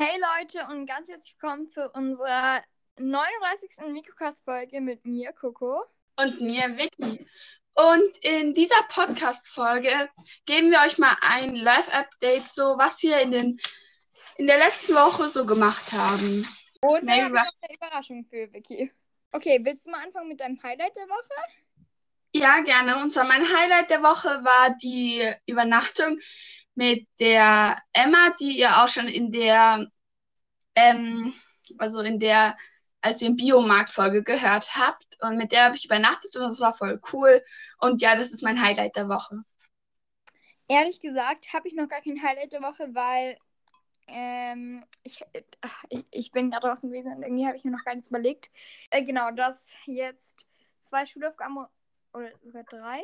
Hey Leute und ganz herzlich willkommen zu unserer 39. Mikrocast-Folge mit mir, Coco. Und mir, Vicky. Und in dieser Podcast-Folge geben wir euch mal ein Live-Update, so was wir in, den, in der letzten Woche so gemacht haben. Und was- noch eine Überraschung für Vicky. Okay, willst du mal anfangen mit deinem Highlight der Woche? Ja, gerne. Und zwar mein Highlight der Woche war die Übernachtung mit der Emma, die ihr auch schon in der, ähm, also in der, als ihr im Biomarkt-Folge gehört habt. Und mit der habe ich übernachtet und das war voll cool. Und ja, das ist mein Highlight der Woche. Ehrlich gesagt habe ich noch gar kein Highlight der Woche, weil ähm, ich, äh, ich, ich bin gerade draußen gewesen und irgendwie habe ich mir noch gar nichts überlegt. Äh, genau, dass jetzt zwei Schulaufgaben oder sogar drei,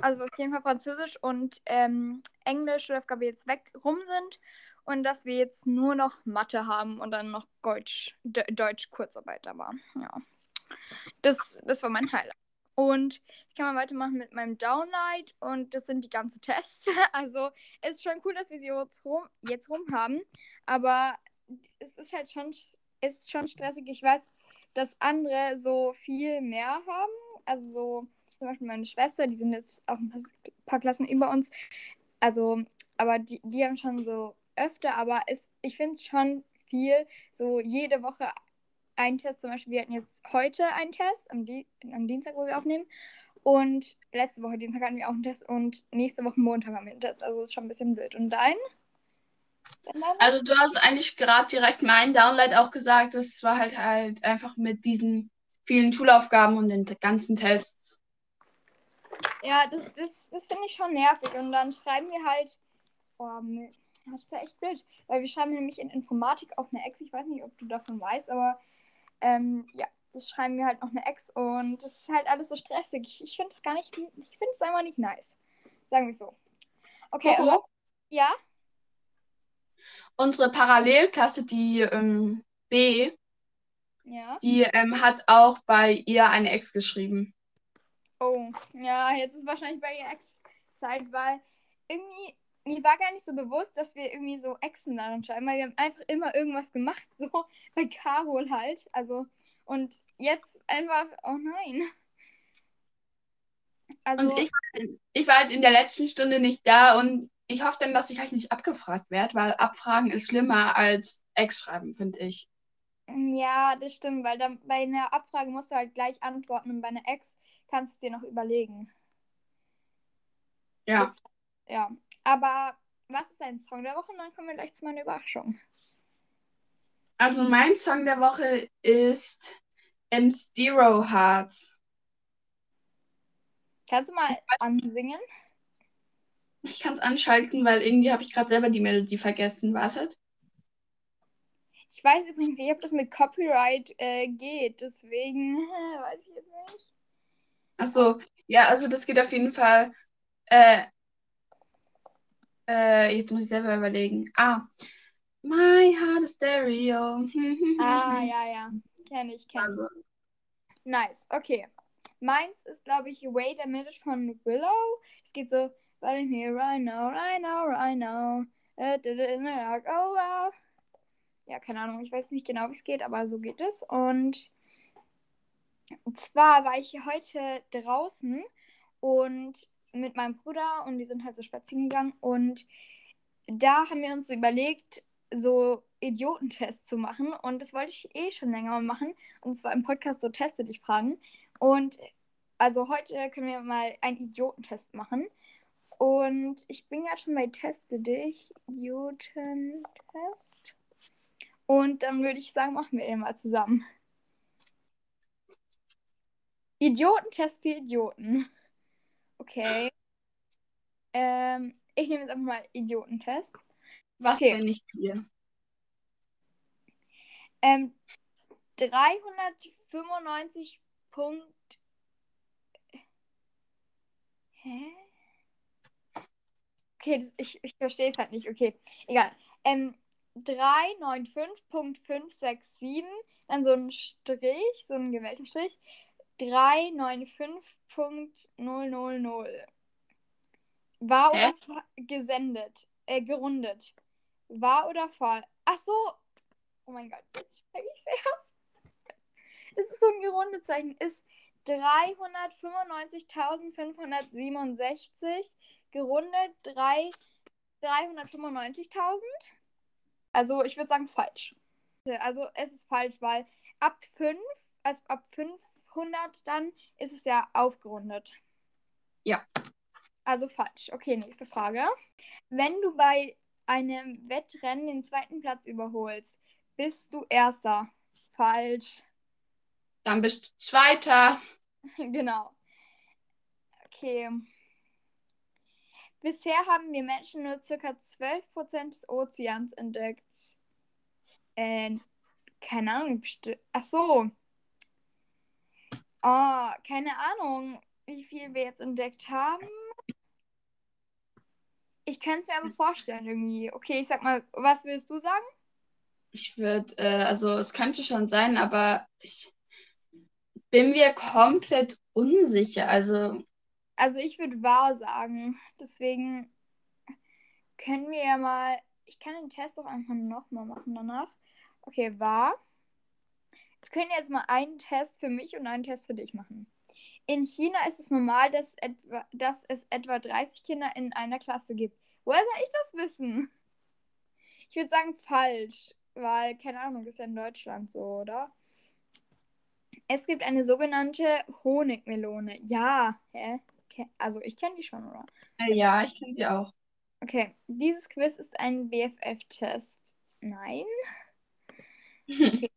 also auf jeden Fall Französisch und ähm, Englisch Schulaufgabe jetzt weg rum sind und dass wir jetzt nur noch Mathe haben und dann noch Deutsch, De Deutsch Kurzarbeit war. Ja. Das, das war mein Highlight. Und ich kann mal weitermachen mit meinem Downlight und das sind die ganzen Tests. Also es ist schon cool, dass wir sie jetzt rum, jetzt rum haben, aber es ist halt schon, ist schon stressig. Ich weiß, dass andere so viel mehr haben. Also so zum Beispiel meine Schwester, die sind jetzt auch ein paar Klassen über uns. Also, aber die, die haben schon so öfter, aber es, ich finde es schon viel, so jede Woche ein Test. Zum Beispiel, wir hatten jetzt heute einen Test, am, Di am Dienstag, wo wir aufnehmen. Und letzte Woche Dienstag hatten wir auch einen Test und nächste Woche Montag haben wir einen Test. Also ist schon ein bisschen wild. Und dein? Also du hast eigentlich gerade direkt meinen Downlight auch gesagt. Das war halt halt einfach mit diesen vielen Schulaufgaben und den ganzen Tests. Ja, das, das, das finde ich schon nervig. Und dann schreiben wir halt. Oh, das ist ja echt blöd. Weil wir schreiben nämlich in Informatik auch eine Ex. Ich weiß nicht, ob du davon weißt, aber ähm, ja, das schreiben wir halt noch eine Ex. Und das ist halt alles so stressig. Ich, ich finde es gar nicht. Ich finde es einfach nicht nice. Sagen wir so. Okay, und, ja? Unsere Parallelklasse, die ähm, B, Ja. die ähm, hat auch bei ihr eine Ex geschrieben. Oh, ja, jetzt ist wahrscheinlich bei ihr Ex-Zeit, weil irgendwie, mir war gar nicht so bewusst, dass wir irgendwie so Exen daran schreiben, weil wir haben einfach immer irgendwas gemacht, so bei Carol halt. Also, und jetzt einfach, oh nein. Also, Und ich, ich war halt in der letzten Stunde nicht da und ich hoffe dann, dass ich halt nicht abgefragt werde, weil Abfragen ist schlimmer als Ex schreiben, finde ich. ja, das stimmt, weil dann bei einer Abfrage musst du halt gleich antworten und bei einer Ex kannst du es dir noch überlegen. Ja. Das, ja, aber was ist dein Song der Woche? Und dann kommen wir gleich zu meiner Überraschung. Also mein Song der Woche ist ähm, Zero Hearts. Kannst du mal ansingen? Ich kann es anschalten, weil irgendwie habe ich gerade selber die Melodie vergessen. Wartet. Ich weiß übrigens nicht, ob das mit Copyright äh, geht, deswegen äh, weiß ich jetzt nicht. Achso, ja, also das geht auf jeden Fall. Äh, äh, jetzt muss ich selber überlegen. Ah, My Heart is Stereo. Ah, ja, ja. Kenne ich, kenne ich. Also, Nice, okay. Meins ist, glaube ich, Wait a Minute von Willow. Es geht so, but I'm here right now, right now, right now. Dark, oh wow. Ja, keine Ahnung, ich weiß nicht genau, wie es geht, aber so geht es. Und zwar war ich heute draußen und mit meinem Bruder und die sind halt so spazieren gegangen und da haben wir uns so überlegt, so Idiotentests zu machen und das wollte ich eh schon länger machen und zwar im Podcast so Teste dich fragen. Und also heute können wir mal einen Idiotentest machen. Und ich bin ja schon bei Teste dich Idiotentest. Und dann würde ich sagen, machen wir den mal zusammen. Idiotentest für Idioten. Okay. Ähm, ich nehme jetzt einfach mal Idiotentest. was Okay. bin ich hier? Ähm, 395 Punkt. Hä? Okay, das, ich, ich verstehe es halt nicht. Okay, egal. Ähm, 395.567, dann so ein Strich, so ein gewählter Strich. 395.000. War Hä? oder gesendet, äh, gerundet. Wahr oder fa Ach so. Oh mein Gott, jetzt check ich erst. Das ist so ein gerundet Zeichen. Ist 395.567 gerundet 395.000. Also ich würde sagen falsch. Also es ist falsch, weil ab 5, also ab 500 dann ist es ja aufgerundet. Ja. Also falsch. Okay, nächste Frage. Wenn du bei einem Wettrennen den zweiten Platz überholst, bist du Erster. Falsch. Dann bist du Zweiter. genau. Okay. Bisher haben wir Menschen nur ca. 12% des Ozeans entdeckt. Äh, keine Ahnung. Ach so. Oh, keine Ahnung, wie viel wir jetzt entdeckt haben. Ich könnte es mir aber vorstellen irgendwie. Okay, ich sag mal, was würdest du sagen? Ich würde, äh, also es könnte schon sein, aber ich bin mir komplett unsicher. Also. Also ich würde wahr sagen. Deswegen können wir ja mal. Ich kann den Test auch einfach nochmal machen danach. Okay, wahr. Wir können jetzt mal einen Test für mich und einen Test für dich machen. In China ist es normal, dass, etwa, dass es etwa 30 Kinder in einer Klasse gibt. Woher soll ich das wissen? Ich würde sagen falsch, weil, keine Ahnung, ist ja in Deutschland so, oder? Es gibt eine sogenannte Honigmelone. Ja, hä? Also ich kenne die schon, oder? Äh, ja, ich kenne sie auch. Okay, dieses Quiz ist ein BFF-Test. Nein. Okay.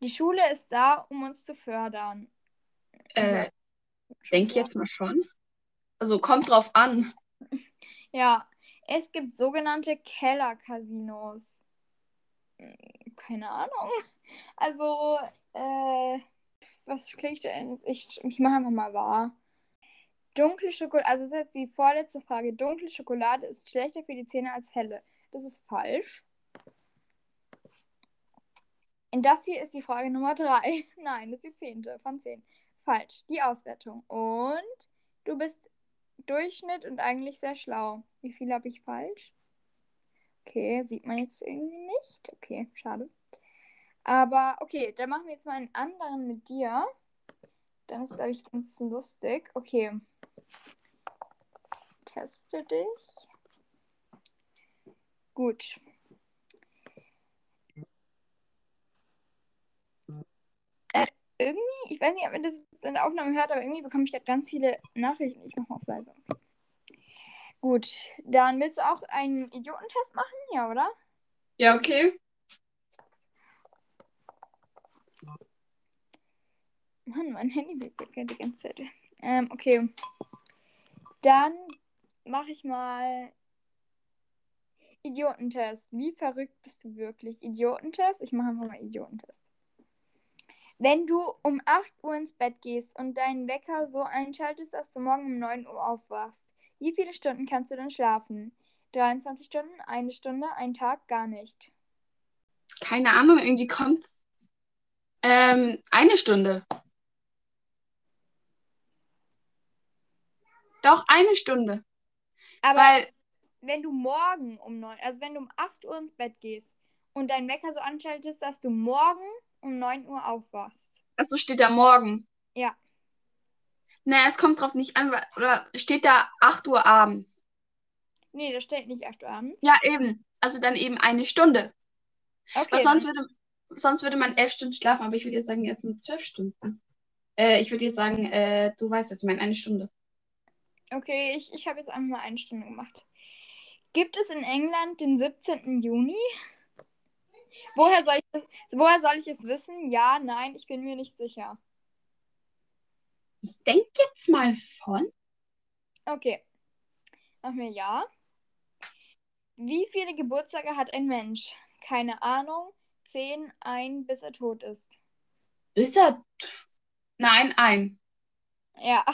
Die Schule ist da, um uns zu fördern. Äh, denk jetzt mal schon. Also kommt drauf an. Ja, es gibt sogenannte Keller-Casinos. Hm, keine Ahnung. Also, äh, was klingt denn? Ich, ich mache einfach mal wahr. Dunkle Schokolade, also das ist jetzt die vorletzte Frage. Dunkle Schokolade ist schlechter für die Zähne als helle. Das ist falsch. Und das hier ist die Frage Nummer 3. Nein, das ist die zehnte von 10. Falsch. Die Auswertung. Und du bist Durchschnitt und eigentlich sehr schlau. Wie viel habe ich falsch? Okay, sieht man jetzt irgendwie nicht. Okay, schade. Aber okay, dann machen wir jetzt mal einen anderen mit dir. Dann ist, glaube ich, ganz lustig. Okay. Teste dich. Gut. Äh, irgendwie, ich weiß nicht, ob ihr das in der Aufnahme hört, aber irgendwie bekomme ich gerade ganz viele Nachrichten. Ich mache mal auf leise. Gut, dann willst du auch einen Idiotentest machen? Ja, oder? Ja, okay. Mann, mein Handy vibriert die ganze Zeit. Ähm, okay. Dann mache ich mal Idiotentest. Wie verrückt bist du wirklich? Idiotentest? Ich mache einfach mal Idiotentest. Wenn du um 8 Uhr ins Bett gehst und deinen Wecker so einschaltest, dass du morgen um 9 Uhr aufwachst, wie viele Stunden kannst du dann schlafen? 23 Stunden, eine Stunde, ein Tag, gar nicht. Keine Ahnung, irgendwie kommt ähm, eine Stunde. Doch, eine Stunde. Aber Weil, wenn du morgen um 9, also wenn du um 8 Uhr ins Bett gehst und deinen Wecker so anschaltest, dass du morgen um 9 Uhr aufwachst. Also steht da morgen. Ja. Naja, es kommt drauf nicht an, oder steht da 8 Uhr abends? Nee, da steht nicht 8 Uhr abends. Ja, eben. Also dann eben eine Stunde. Okay. Weil sonst würde, sonst würde man 11 Stunden schlafen, aber ich würde jetzt sagen, es sind 12 Stunden. Äh, ich würde jetzt sagen, äh, du weißt jetzt, ich meine, eine Stunde. Okay, ich, ich habe jetzt einfach mal eine Stunde gemacht. Gibt es in England den 17. Juni? Woher soll, ich, woher soll ich es wissen? Ja, nein, ich bin mir nicht sicher. Ich denke jetzt mal schon. Okay. Mach mir ja. Wie viele Geburtstage hat ein Mensch? Keine Ahnung. Zehn, ein, bis er tot ist. Bis er. Nein, ein. Ja.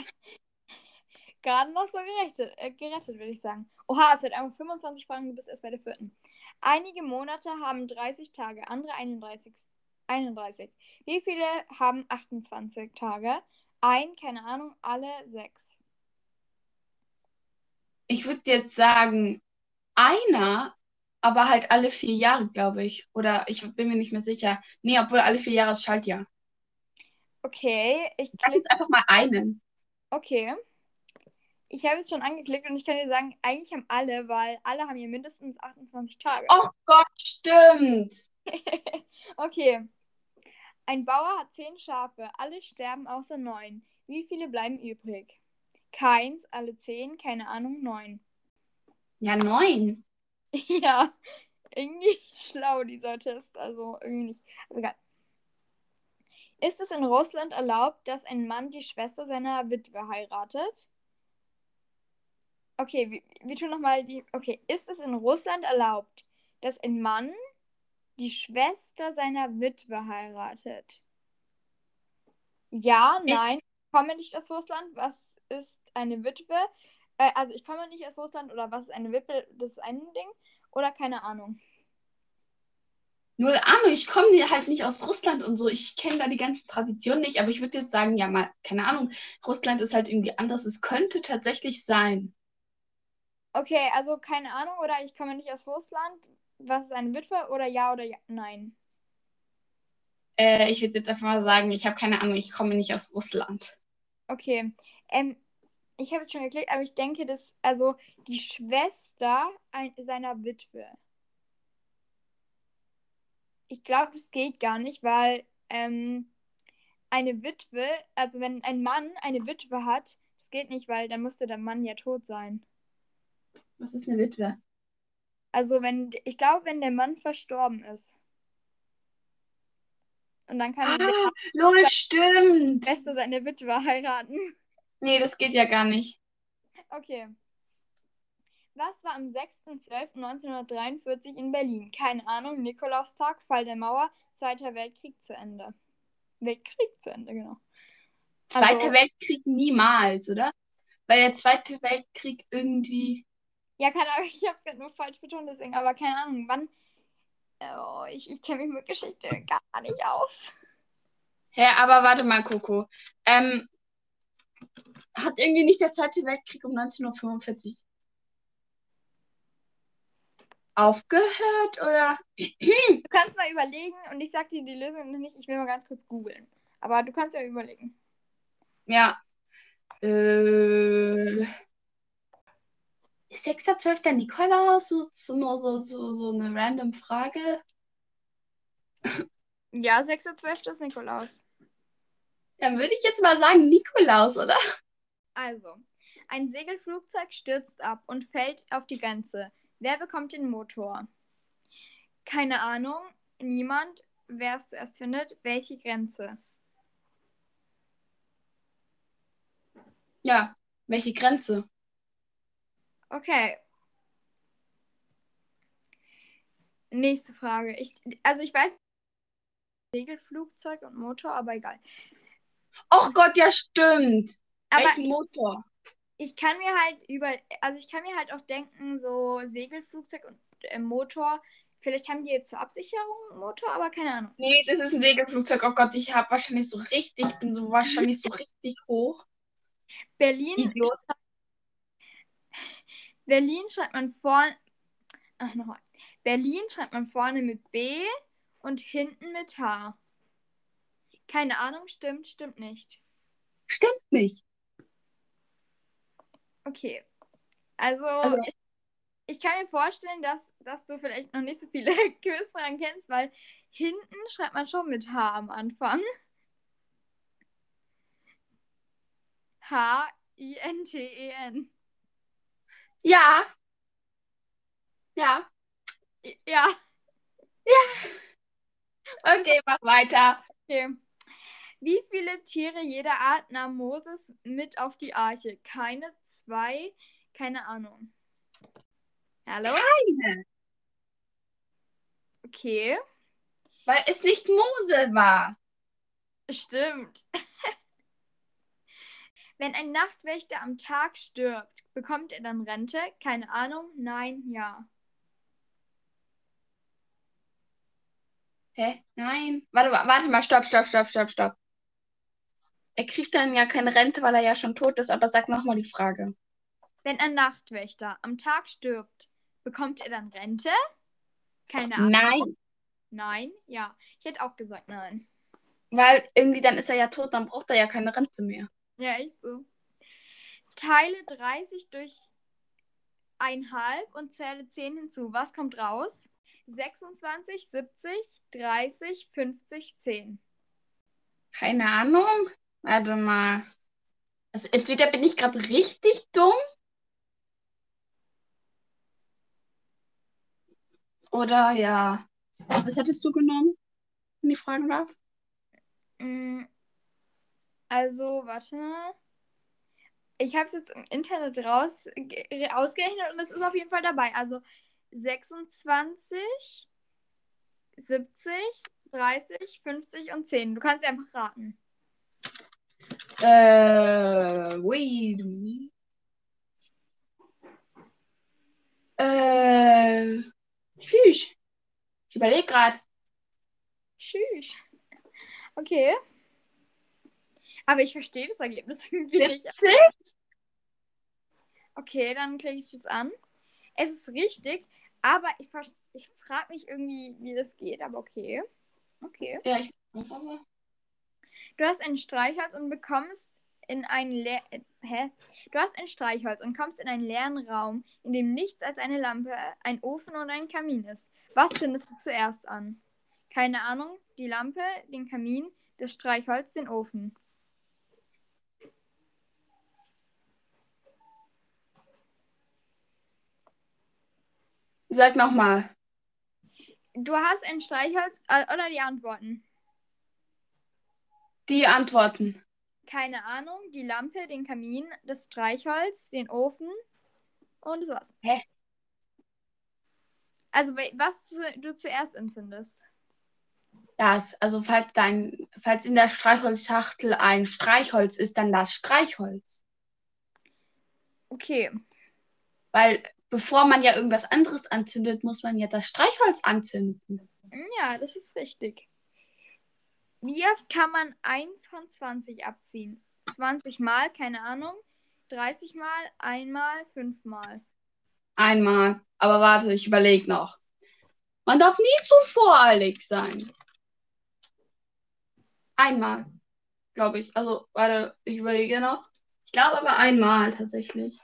Gerade noch so gerettet, äh, gerettet würde ich sagen. Oha, es hat einfach 25 Fragen, du bist erst bei der vierten. Einige Monate haben 30 Tage, andere 31. 31. Wie viele haben 28 Tage? Ein, keine Ahnung, alle sechs. Ich würde jetzt sagen, einer, aber halt alle vier Jahre, glaube ich. Oder ich bin mir nicht mehr sicher. Nee, obwohl alle vier Jahre ist Schaltjahr. Okay, ich klicke. jetzt einfach mal einen. Okay. Ich habe es schon angeklickt und ich kann dir sagen, eigentlich haben alle, weil alle haben hier mindestens 28 Tage. Oh Gott, stimmt. Okay. Ein Bauer hat zehn Schafe, alle sterben außer neun. Wie viele bleiben übrig? Keins, alle zehn, keine Ahnung, neun. Ja, neun. Ja, irgendwie schlau dieser Test, also irgendwie nicht. Aber egal. Ist es in Russland erlaubt, dass ein Mann die Schwester seiner Witwe heiratet? Okay, wir, wir tun nochmal die. Okay, ist es in Russland erlaubt, dass ein Mann die Schwester seiner Witwe heiratet? Ja, nein. Ich komme nicht aus Russland. Was ist eine Witwe? Äh, also ich komme nicht aus Russland oder was ist eine Witwe? Das ist ein Ding. Oder keine Ahnung. Null Ahnung, ich komme halt nicht aus Russland und so. Ich kenne da die ganzen Traditionen nicht, aber ich würde jetzt sagen, ja mal, keine Ahnung, Russland ist halt irgendwie anders. Es könnte tatsächlich sein. Okay, also keine Ahnung oder ich komme nicht aus Russland. Was ist eine Witwe? Oder ja oder ja? Nein. Äh, ich würde jetzt einfach mal sagen, ich habe keine Ahnung, ich komme nicht aus Russland. Okay. Ähm, ich habe jetzt schon geklickt, aber ich denke, dass, also die Schwester ein, seiner Witwe. Ich glaube, das geht gar nicht, weil ähm, eine Witwe, also wenn ein Mann eine Witwe hat, das geht nicht, weil dann müsste der Mann ja tot sein. Was ist eine Witwe? Also wenn, ich glaube, wenn der Mann verstorben ist. Und dann kann der Ah, lol, stimmt. Schwester seine Witwe heiraten. Nee, das geht ja gar nicht. Okay. Was war am 6.12.1943 in Berlin? Keine Ahnung. Nikolaustag, Fall der Mauer, Zweiter Weltkrieg zu Ende. Weltkrieg zu Ende, genau. Zweiter Also- Weltkrieg niemals, oder? Weil der Zweite Weltkrieg irgendwie. Ja, keine Ahnung, ich habe es gerade nur falsch betont, deswegen, aber keine Ahnung, wann. Oh, ich ich kenne mich mit Geschichte gar nicht aus. Hä, aber warte mal, Coco. Ähm, hat irgendwie nicht der Zweite Weltkrieg um 1945 aufgehört, oder? Du kannst mal überlegen und ich sag dir die Lösung noch nicht. Ich will mal ganz kurz googeln. Aber du kannst ja überlegen. Ja. Äh, 6.12. Nikolaus? So, nur so, so, so eine random Frage. Ja, 6.12. ist Nikolaus. Dann würde ich jetzt mal sagen Nikolaus, oder? Also, ein Segelflugzeug stürzt ab und fällt auf die Grenze. Wer bekommt den Motor? Keine Ahnung, niemand. Wer es zuerst findet, welche Grenze? Ja. Welche Grenze? Okay. Nächste Frage. Ich, also ich weiß Segelflugzeug und Motor, aber egal. Och Gott, ja, stimmt. Aber Welchen Motor? ich kann mir halt über, also ich kann mir halt auch denken, so Segelflugzeug und äh, Motor, vielleicht haben die jetzt zur Absicherung einen Motor, aber keine Ahnung. Nee, das ist ein Segelflugzeug. Oh Gott, ich habe wahrscheinlich so richtig, ich bin so wahrscheinlich so richtig hoch. Berlin, Idiot. Berlin schreibt man vorne, ach nochmal. Berlin schreibt man vorne mit B und hinten mit H. Keine Ahnung, stimmt, stimmt nicht. Stimmt nicht. Okay. Also, Also- ich, ich kann mir vorstellen, dass, dass du vielleicht noch nicht so viele Quizfragen kennst, weil hinten schreibt man schon mit H am Anfang. H-I-N-T-E-N. Ja. Ja. Ja, Okay, mach weiter. okay. Wie viele Tiere jeder Art nahm Moses mit auf die Arche? Keine, zwei, keine Ahnung. Hallo? Keine. Okay, Weil es nicht Mose war. stimmt. Wenn ein Nachtwächter am Tag stirbt, bekommt er dann Rente? Keine Ahnung. Nein, ja. Hä? Nein. Warte, wa- warte mal, stopp, stopp, stopp, stopp, stopp. Er kriegt dann ja keine Rente, weil er ja schon tot ist, aber sag nochmal die Frage. Wenn ein Nachtwächter am Tag stirbt, bekommt er dann Rente? Keine Ahnung. Nein. Nein? Ja. Ich hätte auch gesagt nein. Weil irgendwie dann ist er ja tot, dann braucht er ja keine Rente mehr. Ja, echt so. Teile 30 durch 1,5 und zähle 10 hinzu. Was kommt raus? 26, 70, 30, 50, 10. Keine Ahnung. Warte mal. Also entweder bin ich gerade richtig dumm. Oder ja. Was hättest du genommen, wenn ich fragen darf? Also, warte mal. Ich habe es jetzt im Internet raus, ge- ausgerechnet und es ist auf jeden Fall dabei. Also 26, 70, 30, 50 und 10. Du kannst einfach raten. Äh, wait. Äh, tschüss. Ich überlege gerade. Tschüss. Okay. Aber ich verstehe das Ergebnis irgendwie nicht. 70? Okay, dann klicke ich das an. Es ist richtig, aber ich, ich frage mich irgendwie, wie das geht, aber okay. Okay. Ja, ich. aber- Du hast ein Streichholz und bekommst in einen leer äh, Hä? Du hast ein Streichholz und kommst in einen leeren Raum, in dem nichts als eine Lampe, ein Ofen und ein Kamin ist. Was zündest du zuerst an? Keine Ahnung. Die Lampe, den Kamin, das Streichholz, den Ofen. Sag nochmal. Du hast ein Streichholz äh, oder die Antworten. Die Antworten. Keine Ahnung. Die Lampe, den Kamin, das Streichholz, den Ofen und das war's. Hä? Also was du, du zuerst entzündest. Das, also falls dein, falls in der Streichholzschachtel ein Streichholz ist, dann das Streichholz. Okay. Weil bevor man ja irgendwas anderes anzündet, muss man ja das Streichholz anzünden. Ja, das ist richtig. Wie oft kann man 1 von 20 abziehen? 20 Mal, keine Ahnung. 30 Mal, einmal, fünfmal. Einmal. Aber warte, ich überlege noch. Man darf nie zu voreilig sein. Einmal, glaube ich. Also, warte, ich überlege noch. Ich glaube aber einmal tatsächlich.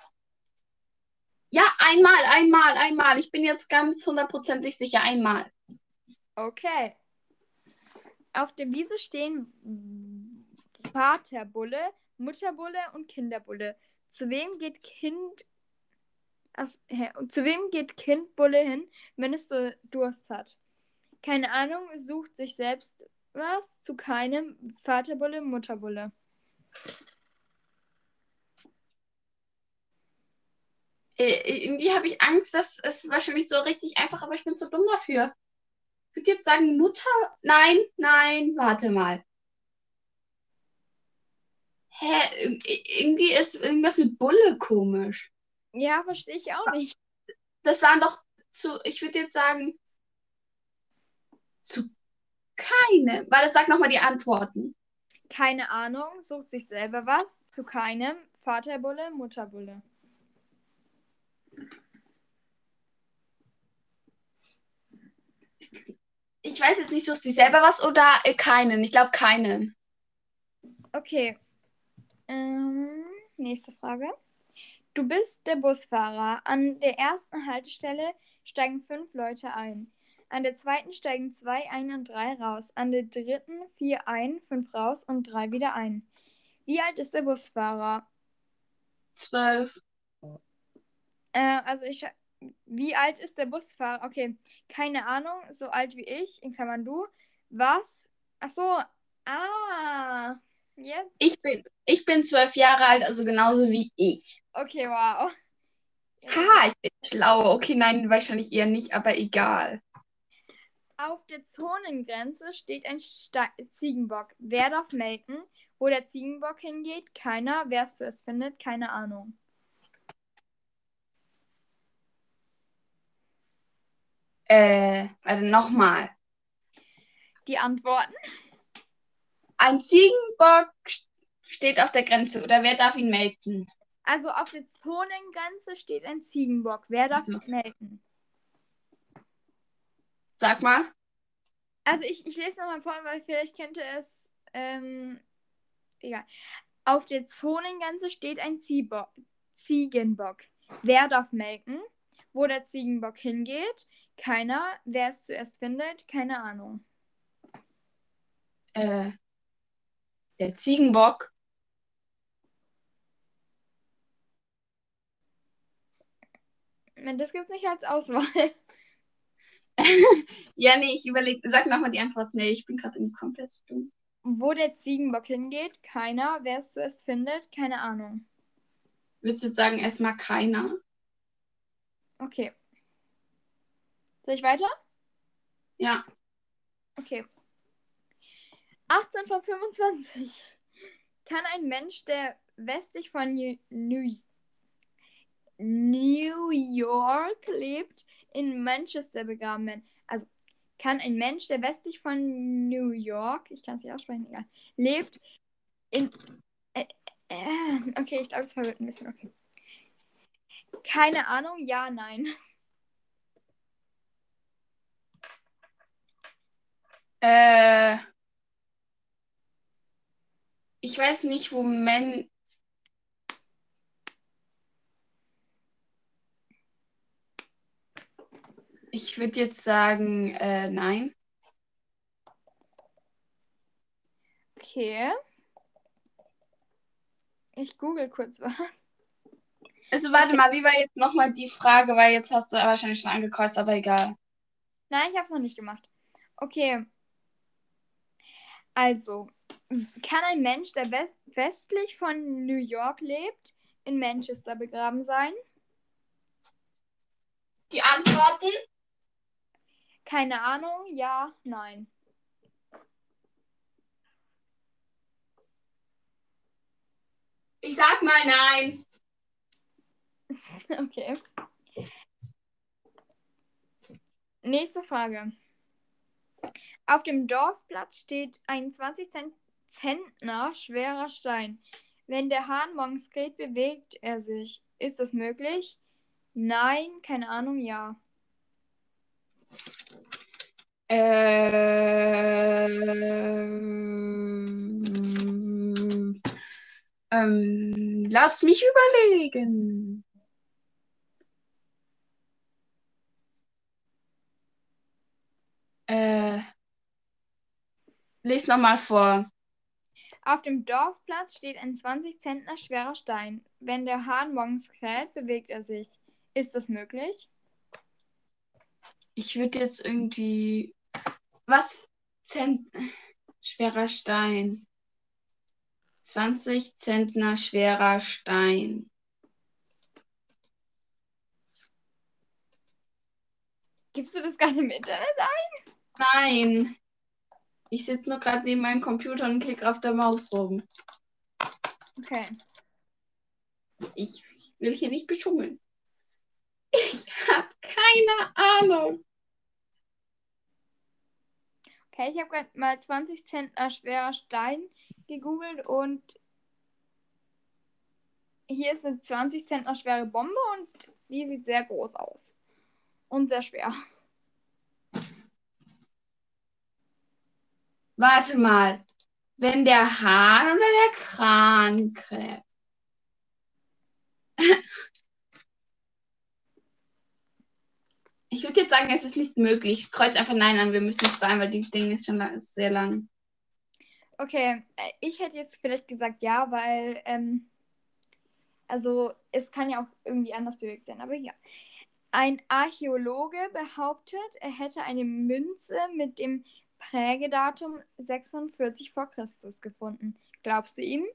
Ja, einmal, einmal, einmal. Ich bin jetzt ganz hundertprozentig sicher, einmal. Okay. Auf der Wiese stehen Vaterbulle, Mutterbulle und Kinderbulle. Zu wem geht Kind. Und zu wem geht Kindbulle hin, wenn es Durst hat? Keine Ahnung, sucht sich selbst was. Zu keinem Vaterbulle, Mutterbulle. Irgendwie habe ich Angst, das ist wahrscheinlich so richtig einfach, aber ich bin zu dumm dafür. Ich würde jetzt sagen, Mutter. Nein, nein, warte mal. Hä? Ir- Irgendwie ist irgendwas mit Bulle komisch. Ja, verstehe ich auch nicht. Das waren doch zu, ich würde jetzt sagen, zu keinem. Weil das sagt nochmal die Antworten. Keine Ahnung, sucht sich selber was. Zu keinem Vaterbulle, Mutterbulle. Ich weiß jetzt nicht, suchst du selber was oder äh, keinen? Ich glaube keinen. Okay. Ähm, nächste Frage. Du bist der Busfahrer. An der ersten Haltestelle steigen fünf Leute ein. An der zweiten steigen zwei ein und drei raus. An der dritten vier ein, fünf raus und drei wieder ein. Wie alt ist der Busfahrer? Zwölf. Äh, also ich. Wie alt ist der Busfahrer? Okay, keine Ahnung, so alt wie ich, in Klammern du. Was? Ach so. Ah. Jetzt. Ich bin, ich bin zwölf Jahre alt, also genauso wie ich. Okay, wow. Haha, ich bin schlau. Okay, nein, wahrscheinlich eher nicht, aber egal. Auf der Zonengrenze steht ein Sta Ziegenbock. Wer darf melken? Wo der Ziegenbock hingeht? Keiner. Wer es zuerst findet? Keine Ahnung. Äh, warte, nochmal. Die Antworten? Ein Ziegenbock steht auf der Grenze oder wer darf ihn melken? Also auf der Zonengrenze steht ein Ziegenbock. Wer darf so. melken? Sag mal. Also ich, ich lese nochmal vor, weil vielleicht kennt ihr es. Ähm, egal. Auf der Zonengrenze steht ein Ziebo Ziegenbock. Wer darf melken? Wo der Ziegenbock hingeht? Keiner. Wer es zuerst findet? Keine Ahnung. Äh, der Ziegenbock. Das gibt es nicht als Auswahl. ja, nee, ich überlege. Sag nochmal die Antwort. Nee, ich bin gerade komplett dumm. Wo der Ziegenbock hingeht? Keiner. Wer es zuerst findet? Keine Ahnung. Würdest du jetzt sagen, erstmal keiner? Okay. Soll ich weiter? Ja. Okay. 18 von 25. Kann ein Mensch, der westlich von New, New, New York lebt, in Manchester begraben werden? Also, kann ein Mensch, der westlich von New York, ich kann es nicht aussprechen, egal, lebt, in. Äh, äh, okay, ich glaube, das verwirrt ein bisschen, okay. Keine Ahnung, ja, nein. Äh, ich weiß nicht, wo Men. Ich würde jetzt sagen, äh, nein. Okay. Ich google kurz was. Also warte mal, wie war jetzt nochmal die Frage, weil jetzt hast du wahrscheinlich schon angekreuzt, aber egal. Nein, ich habe es noch nicht gemacht. Okay. Also, kann ein Mensch, der west westlich von New York lebt, in Manchester begraben sein? Die Antworten? Keine Ahnung, ja, nein. Ich sag mal nein. okay. Nächste Frage. Auf dem Dorfplatz steht ein 20 Zentner schwerer Stein. Wenn der Hahn morgens kräht, bewegt er sich. Ist das möglich? Nein, keine Ahnung, ja. Ähm, ähm, lass mich überlegen. Äh, les nochmal vor. Auf dem Dorfplatz steht ein 20 Zentner schwerer Stein. Wenn der Hahn morgens kräht, bewegt er sich. Ist das möglich? Ich würde jetzt irgendwie. Was? Zent schwerer Stein. 20 Zentner schwerer Stein. Gibst du das gerade im Internet ein? Nein. Ich sitze nur gerade neben meinem Computer und klicke auf der Maus rum. Okay. Ich will hier nicht beschummeln. Ich habe keine Ahnung. Okay, ich habe gerade mal 20 Zentner schwerer Stein gegoogelt und hier ist eine 20 Zentner schwere Bombe und die sieht sehr groß aus. Und sehr schwer. Warte mal. Wenn der Hahn oder der Kran kräht. Ich würde jetzt sagen, es ist nicht möglich. Kreuz einfach Nein an, wir müssen nicht rein, weil die Ding ist schon lang, ist sehr lang. Okay, äh, ich hätte jetzt vielleicht gesagt ja, weil, ähm, also es kann ja auch irgendwie anders bewegt sein, aber ja. Ein Archäologe behauptet, er hätte eine Münze mit dem Prägedatum 46 vor Christus gefunden. Glaubst du ihm?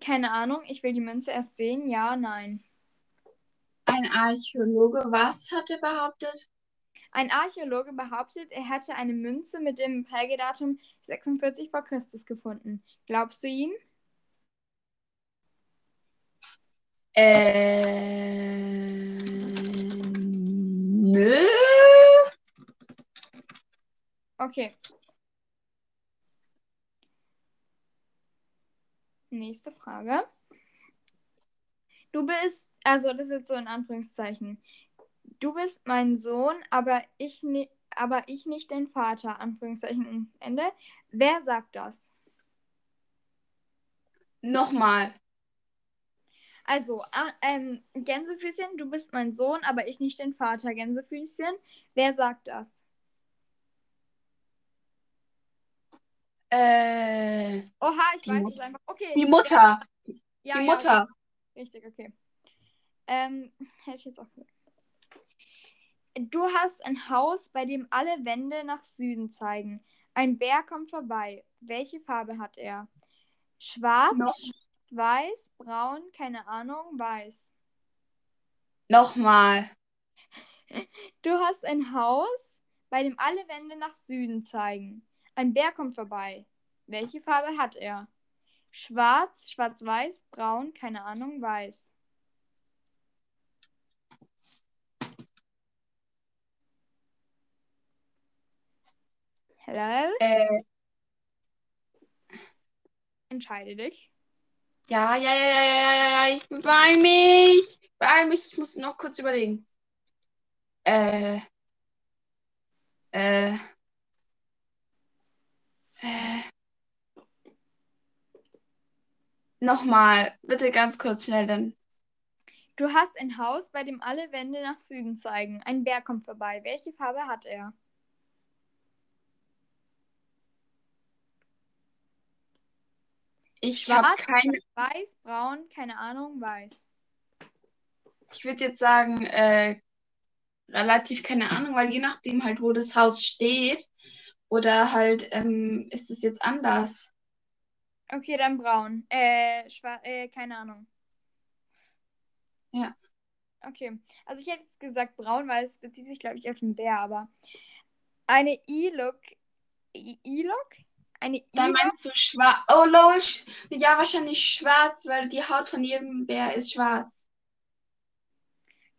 Keine Ahnung, ich will die Münze erst sehen. Ja, nein. Ein Archäologe, was hat er behauptet? Ein Archäologe behauptet, er hätte eine Münze mit dem Prägedatum 46 vor Christus gefunden. Glaubst du ihm? Äh, nö. Okay. Nächste Frage. Du bist, also das ist jetzt so in Anführungszeichen. Du bist mein Sohn, aber ich, aber ich nicht den Vater. Anführungszeichen Ende. Wer sagt das? Nochmal. Also, ah, ähm, Gänsefüßchen, du bist mein Sohn, aber ich nicht den Vater. Gänsefüßchen, wer sagt das? Äh, Oha, ich Die weiß Mut- es einfach. Okay. die Mutter. Ja, die ja, Mutter. Richtig, okay. Ähm, hätte ich jetzt auch gesagt. Du hast ein Haus, bei dem alle Wände nach Süden zeigen. Ein Bär kommt vorbei. Welche Farbe hat er? Schwarz, Noch, weiß, braun, keine Ahnung, weiß. nochmal. Du hast ein Haus, bei dem alle Wände nach Süden zeigen. Ein Bär kommt vorbei. Welche Farbe hat er? Schwarz, schwarz-weiß, braun, keine Ahnung, weiß. Hello? Äh, Entscheide dich. ja, ja, ja, ja, ja, ja, ja, ich beeil mich. Beeil mich, ich muss noch kurz überlegen. Äh, äh, äh. Nochmal, bitte ganz kurz schnell dann. Du hast ein Haus, bei dem alle Wände nach Süden zeigen. Ein Bär kommt vorbei. Welche Farbe hat er? Ich habe keine, weiß, braun, keine Ahnung, weiß. ich würde jetzt sagen, äh, relativ keine Ahnung, weil je nachdem halt, wo das Haus steht, oder halt, ähm, ist es jetzt anders. Okay, dann braun. Äh, schwarz, äh, keine Ahnung. Ja. Okay. Also ich hätte jetzt gesagt braun, weil es bezieht sich, glaube ich, auf den Bär, aber eine E-Look. E- E-Look? Eine Dann E-Look? meinst du schwarz. Oh, lol. Ja, wahrscheinlich schwarz, weil die Haut von jedem Bär ist schwarz.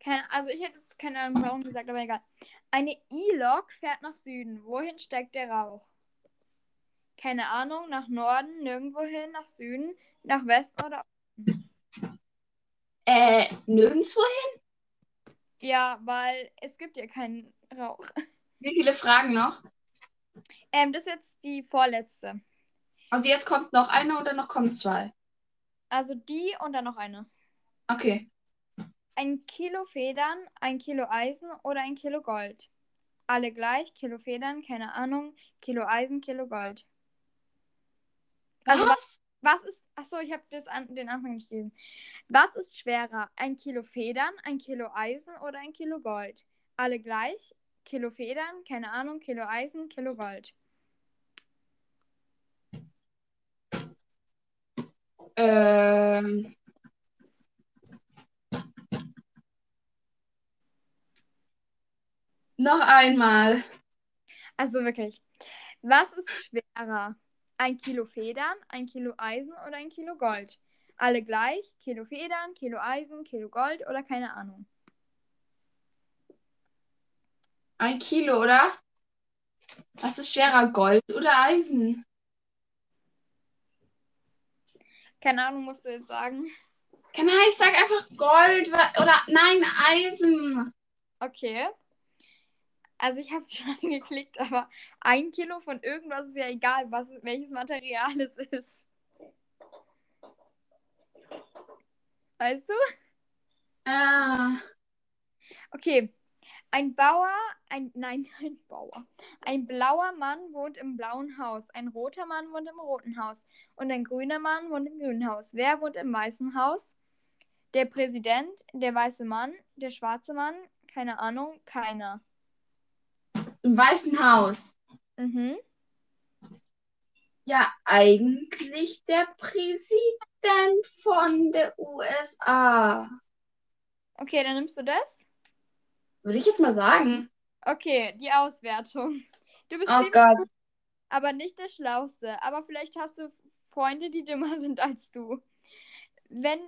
Keine, also ich hätte jetzt keine Ahnung braun gesagt, aber egal. Eine E-Lok fährt nach Süden. Wohin steigt der Rauch? Keine Ahnung, nach Norden, nirgendwohin, nach Süden, nach Westen oder Äh, nirgendwo? Ja, weil es gibt ja keinen Rauch. Wie viele Fragen noch? Ähm, das ist jetzt die vorletzte. Also jetzt kommt noch eine oder noch kommen zwei? Also die und dann noch eine. Okay. Ein Kilo Federn, ein Kilo Eisen oder ein Kilo Gold? Alle gleich, Kilo Federn, keine Ahnung, Kilo Eisen, Kilo Gold. Also Was? Was ist. Achso, ich habe an, den Anfang nicht gelesen. Was ist schwerer? Ein Kilo Federn, ein Kilo Eisen oder ein Kilo Gold? Alle gleich. Kilo Federn, keine Ahnung, Kilo Eisen, Kilo Gold. Ähm. Noch einmal. Also wirklich. Was ist schwerer? Ein Kilo Federn, ein Kilo Eisen oder ein Kilo Gold? Alle gleich. Kilo Federn, Kilo Eisen, Kilo Gold oder keine Ahnung. Ein Kilo, oder? Was ist schwerer, Gold oder Eisen? Keine Ahnung, musst du jetzt sagen. Keine Ahnung, ich sag einfach Gold oder nein, Eisen. Okay. Also ich habe es schon angeklickt, aber ein Kilo von irgendwas ist ja egal, was, welches Material es ist. Weißt du? Ah, Okay. Ein Bauer, ein, nein, ein Bauer. Ein blauer Mann wohnt im blauen Haus. Ein roter Mann wohnt im roten Haus. Und ein grüner Mann wohnt im grünen Haus. Wer wohnt im weißen Haus? Der Präsident, der weiße Mann, der schwarze Mann, keine Ahnung, keiner. Im Weißen Haus. Mhm. Ja, eigentlich der Präsident von der USA. Okay, dann nimmst du das. Würde ich jetzt mal sagen. Okay, die Auswertung. Du bist Oh Gott. gut, aber nicht der Schlauste. Aber vielleicht hast du Freunde, die dümmer sind als du. Wenn,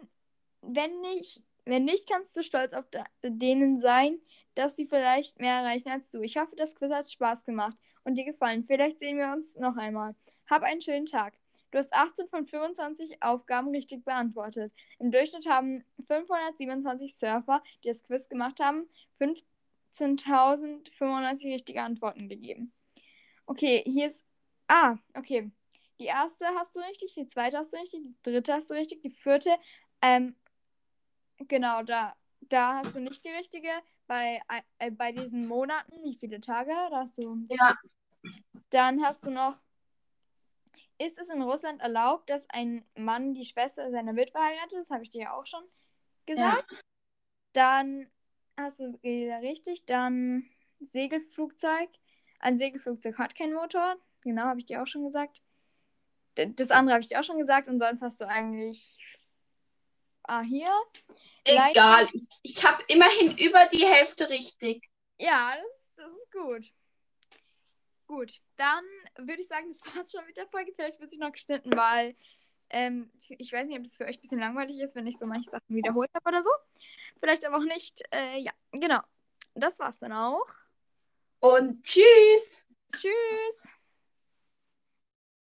wenn nicht, wenn nicht, kannst du stolz auf de denen sein, dass die vielleicht mehr erreichen als du. Ich hoffe, das Quiz hat Spaß gemacht und dir gefallen. Vielleicht sehen wir uns noch einmal. Hab einen schönen Tag. Du hast 18 von 25 Aufgaben richtig beantwortet. Im Durchschnitt haben 527 Surfer, die das Quiz gemacht haben, 15.095 richtige Antworten gegeben. Okay, hier ist. Ah, okay. Die erste hast du richtig, die zweite hast du richtig, die dritte hast du richtig, die vierte. Ähm, genau, da, da hast du nicht die richtige. Bei, äh, bei diesen Monaten, wie viele Tage, da hast du. Ja. Dann hast du noch. Ist es in Russland erlaubt, dass ein Mann die Schwester seiner Witwe heiratet? Das habe ich dir ja auch schon gesagt. Ja. Dann hast du wieder richtig. Dann Segelflugzeug. Ein Segelflugzeug hat keinen Motor. Genau, habe ich dir auch schon gesagt. Das andere habe ich dir auch schon gesagt. Und sonst hast du eigentlich. Ah, hier. Egal. Ich, ich habe immerhin über die Hälfte richtig. Ja, das, das ist gut. Gut, dann würde ich sagen, das war's schon mit der Folge. Vielleicht wird sich noch geschnitten, weil ähm, ich weiß nicht, ob das für euch ein bisschen langweilig ist, wenn ich so manche Sachen wiederholt habe oder so. Vielleicht aber auch nicht. Äh, ja, genau. Das war's dann auch. Und tschüss.